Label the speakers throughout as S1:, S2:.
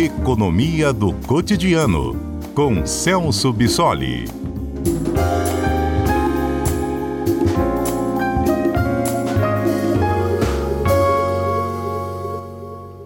S1: Economia do Cotidiano, com Celso Bissoli.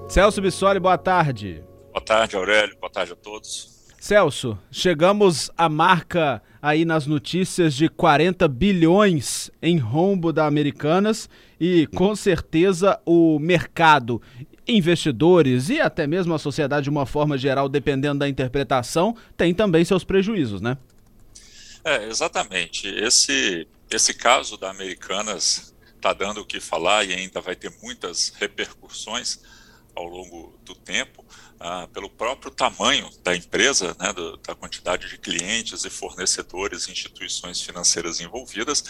S2: Celso Bissoli, boa tarde.
S3: Boa tarde, Aurélio. Boa tarde a todos.
S2: Celso, chegamos à marca aí nas notícias de 40 bilhões em rombo da Americanas e com certeza o mercado, investidores e até mesmo a sociedade de uma forma geral, dependendo da interpretação, tem também seus prejuízos, né?
S3: É, exatamente. Esse, esse caso da Americanas está dando o que falar e ainda vai ter muitas repercussões ao longo do tempo, ah, pelo próprio tamanho da empresa, né, do, da quantidade de clientes e fornecedores instituições financeiras envolvidas,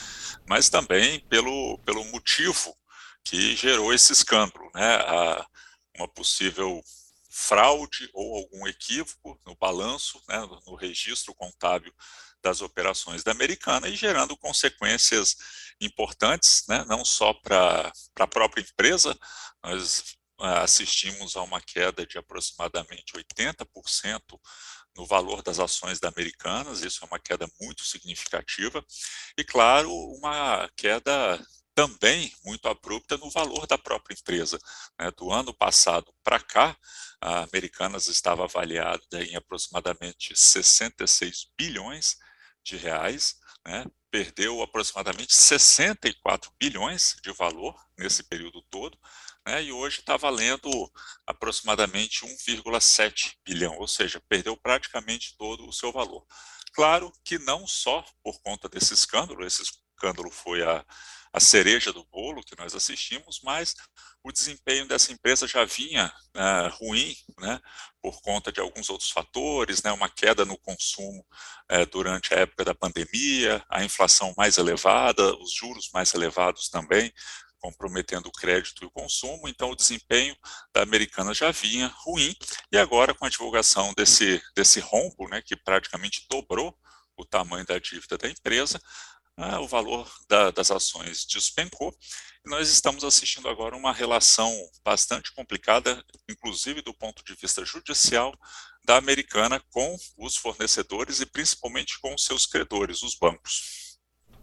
S3: mas também pelo, pelo motivo que gerou esse escândalo, né, a, uma possível fraude ou algum equívoco no balanço, né, no, registro contábil das operações da Americana e gerando consequências importantes, né, não só para a própria empresa, nós assistimos a uma queda de aproximadamente 80% no valor das ações da Americanas, isso é uma queda muito significativa, e claro, uma queda também muito abrupta no valor da própria empresa. Né? Do ano passado para cá, a Americanas estava avaliada em aproximadamente 66 bilhões de reais, né? perdeu aproximadamente 64 bilhões de valor nesse período todo, né, e hoje está valendo aproximadamente 1,7 bilhão, ou seja, perdeu praticamente todo o seu valor. Claro que não só por conta desse escândalo, esse escândalo foi a, a cereja do bolo que nós assistimos, mas o desempenho dessa empresa já vinha uh, ruim, né, por conta de alguns outros fatores, né, uma queda no consumo uh, durante a época da pandemia, a inflação mais elevada, os juros mais elevados também, comprometendo o crédito e o consumo, então o desempenho da americana já vinha ruim, e agora com a divulgação desse, desse rombo, né, que praticamente dobrou o tamanho da dívida da empresa, né, o valor da, das ações despencou, e nós estamos assistindo agora uma relação bastante complicada, inclusive do ponto de vista judicial, da americana com os fornecedores e principalmente com os seus credores, os bancos.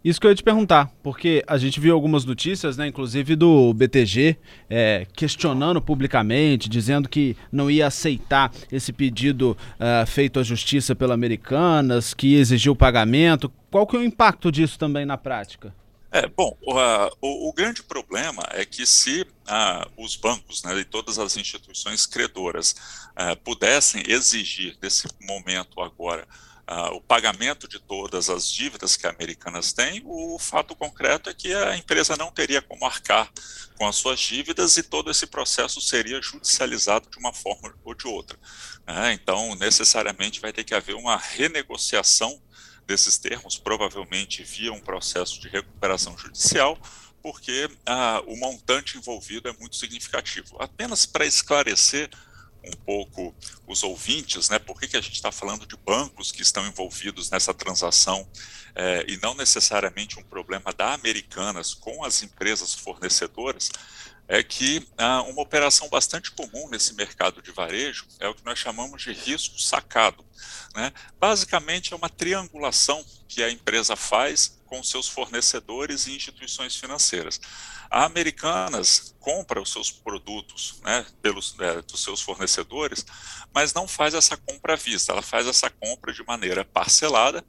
S2: Isso que eu ia te perguntar, porque a gente viu algumas notícias, né, inclusive do BTG, é, questionando publicamente, dizendo que não ia aceitar esse pedido uh, feito à justiça pela Americanas, que exigiu pagamento. Qual que é o impacto disso também na prática?
S3: É, bom, o, o, grande problema é que se os bancos né, e todas as instituições credoras uh, pudessem exigir desse momento agora o pagamento de todas as dívidas que Americanas tem, o fato concreto é que a empresa não teria como arcar com as suas dívidas e todo esse processo seria judicializado de uma forma ou de outra. Uh, então, necessariamente vai ter que haver uma renegociação desses termos, provavelmente via um processo de recuperação judicial, porque ah, o montante envolvido é muito significativo. Apenas para esclarecer um pouco os ouvintes, né? Por que, que a gente está falando de bancos que estão envolvidos nessa transação é, e não necessariamente um problema da Americanas com as empresas fornecedoras? É que ah, uma operação bastante comum nesse mercado de varejo é o que nós chamamos de risco sacado. Né? Basicamente, é uma triangulação que a empresa faz com seus fornecedores e instituições financeiras. A Americanas compra os seus produtos né, pelos, é, dos seus fornecedores, mas não faz essa compra à vista, ela faz essa compra de maneira parcelada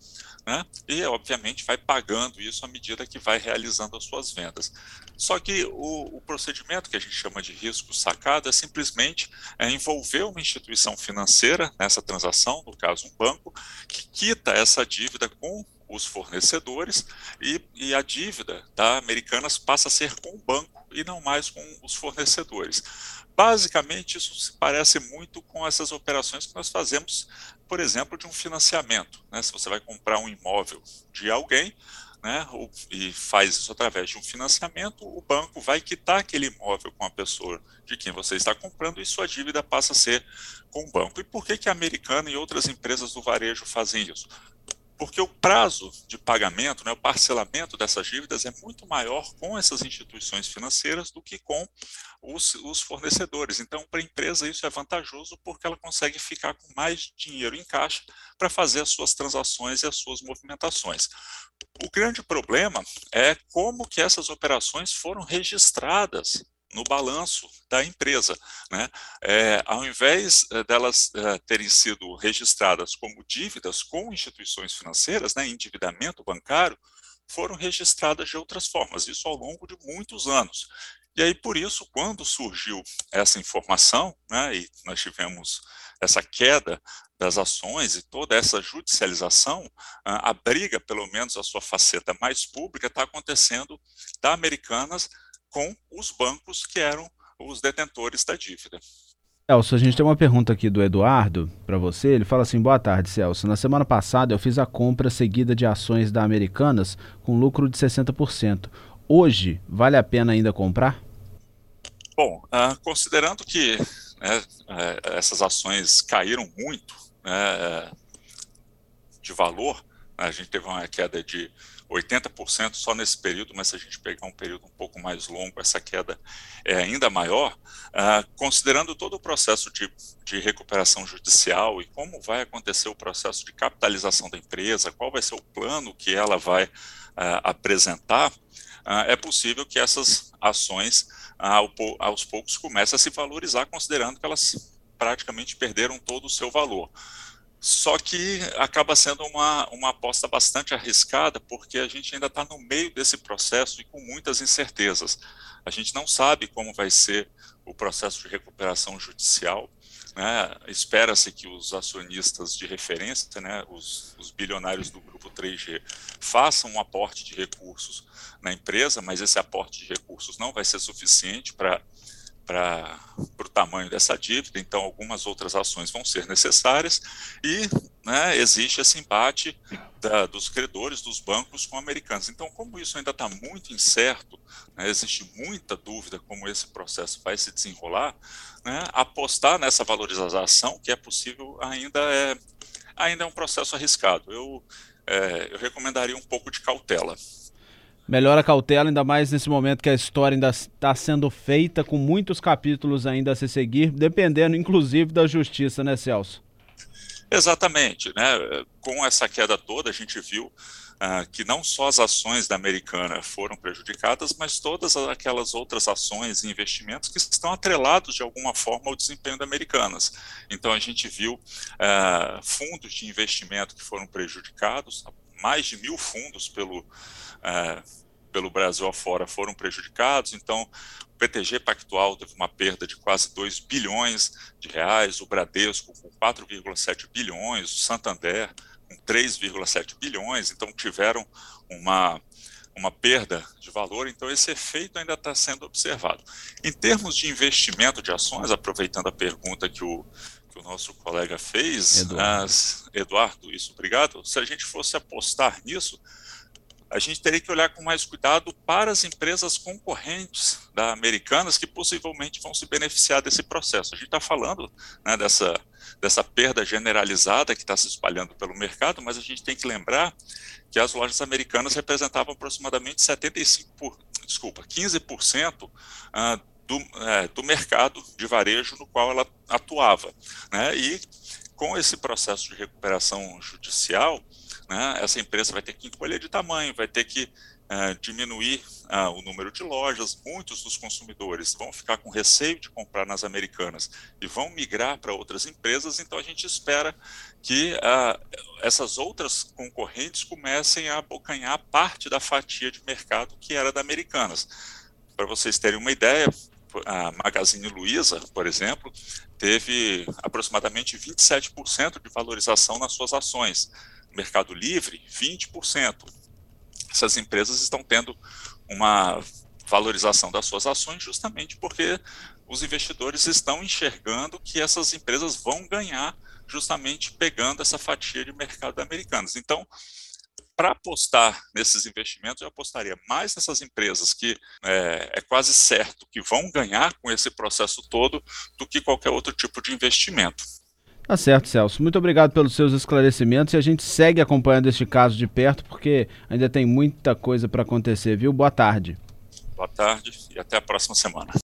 S3: né, e, obviamente, vai pagando isso à medida que vai realizando as suas vendas. Só que o, o procedimento que a gente chama de risco sacado é simplesmente é, envolver uma instituição financeira nessa transação, no caso um banco, que quita essa dívida com os fornecedores e, e a dívida da Americanas passa a ser com o banco e não mais com os fornecedores. Basicamente, isso se parece muito com essas operações que nós fazemos, por exemplo, de um financiamento. Né? Se você vai comprar um imóvel de alguém, né, e faz isso através de um financiamento, o banco vai quitar aquele imóvel com a pessoa de quem você está comprando e sua dívida passa a ser com o banco. E por que, que a Americana e outras empresas do varejo fazem isso? Porque o prazo de pagamento, né, o parcelamento dessas dívidas é muito maior com essas instituições financeiras do que com os, os fornecedores. Então, para a empresa isso é vantajoso porque ela consegue ficar com mais dinheiro em caixa para fazer as suas transações e as suas movimentações. O grande problema é como que essas operações foram registradas no balanço da empresa. Né? É, ao invés eh, delas é, terem sido registradas como dívidas com instituições financeiras, né, endividamento bancário, foram registradas de outras formas, isso ao longo de muitos anos. E aí, por isso, quando surgiu essa informação, né, e nós tivemos essa queda das ações e toda essa judicialização, a briga, pelo menos a sua faceta mais pública, está acontecendo da Americanas com os bancos que eram os detentores da dívida.
S2: Elcio, a gente tem uma pergunta aqui do Eduardo para você. Ele fala assim: Boa tarde, Celso. Na semana passada eu fiz a compra seguida de ações da Americanas com lucro de 60%. Hoje, vale a pena ainda comprar?
S3: Bom, uh, considerando que né, uh, essas ações caíram muito né, de valor, a gente teve uma queda de 80% só nesse período, mas se a gente pegar um período um pouco mais longo, essa queda é ainda maior, uh, considerando todo o processo de, de recuperação judicial e como vai acontecer o processo de capitalização da empresa, qual vai ser o plano que ela vai uh, apresentar, uh, é possível que essas ações aos poucos comecem a se valorizar, considerando que elas praticamente perderam todo o seu valor. Só que acaba sendo uma, uma aposta bastante arriscada, porque a gente ainda está no meio desse processo e com muitas incertezas. A gente não sabe como vai ser o processo de recuperação judicial. Né? Espera-se que os acionistas de referência, né, os, os bilionários do grupo 3G, façam um aporte de recursos na empresa, mas esse aporte de recursos não vai ser suficiente para para o tamanho dessa dívida, então algumas outras ações vão ser necessárias e né, existe esse embate da, dos credores dos bancos com americanos. Então, como isso ainda está muito incerto, né, existe muita dúvida como esse processo vai se desenrolar, né, apostar nessa valorização que é possível ainda é, ainda é um processo arriscado. Eu, é, eu recomendaria um pouco de cautela.
S2: Melhor a cautela, ainda mais nesse momento que a história ainda está sendo feita, com muitos capítulos ainda a se seguir, dependendo inclusive da justiça, né, Celso?
S3: Exatamente. Né? Com essa queda toda, a gente viu ah, que não só as ações da Americana foram prejudicadas, mas todas aquelas outras ações e investimentos que estão atrelados de alguma forma ao desempenho da Americanas. Então, a gente viu ah, fundos de investimento que foram prejudicados, mais de mil fundos pelo. Ah, pelo Brasil afora foram prejudicados, então o PTG Pactual teve uma perda de quase 2 bilhões de reais, o Bradesco com 4,7 bilhões, o Santander com 3,7 bilhões, então tiveram uma, uma perda de valor, então esse efeito ainda está sendo observado. Em termos de investimento de ações, aproveitando a pergunta que o, que o nosso colega fez, Eduardo. As, Eduardo, isso, obrigado. Se a gente fosse apostar nisso, a gente teria que olhar com mais cuidado para as empresas concorrentes da Americanas que possivelmente vão se beneficiar desse processo. A gente está falando né, dessa, dessa perda generalizada que está se espalhando pelo mercado, mas a gente tem que lembrar que as lojas americanas representavam aproximadamente 75 por, desculpa, 15% uh, do, é, do mercado de varejo no qual ela atuava. Né? E com esse processo de recuperação judicial, né, essa empresa vai ter que encolher de tamanho, vai ter que uh, diminuir uh, o número de lojas. Muitos dos consumidores vão ficar com receio de comprar nas americanas e vão migrar para outras empresas. Então, a gente espera que uh, essas outras concorrentes comecem a abocanhar parte da fatia de mercado que era da Americanas. Para vocês terem uma ideia, a Magazine Luiza, por exemplo, teve aproximadamente 27% de valorização nas suas ações. Mercado Livre, 20%. Essas empresas estão tendo uma valorização das suas ações justamente porque os investidores estão enxergando que essas empresas vão ganhar justamente pegando essa fatia de mercado americanos. Então, para apostar nesses investimentos, eu apostaria mais nessas empresas que é, é, quase certo que vão ganhar com esse processo todo do que qualquer outro tipo de investimento.
S2: Tá certo, Celso. Muito obrigado pelos seus esclarecimentos e a gente segue acompanhando este caso de perto porque ainda tem muita coisa para acontecer, viu? Boa tarde.
S3: Boa tarde e até a próxima semana.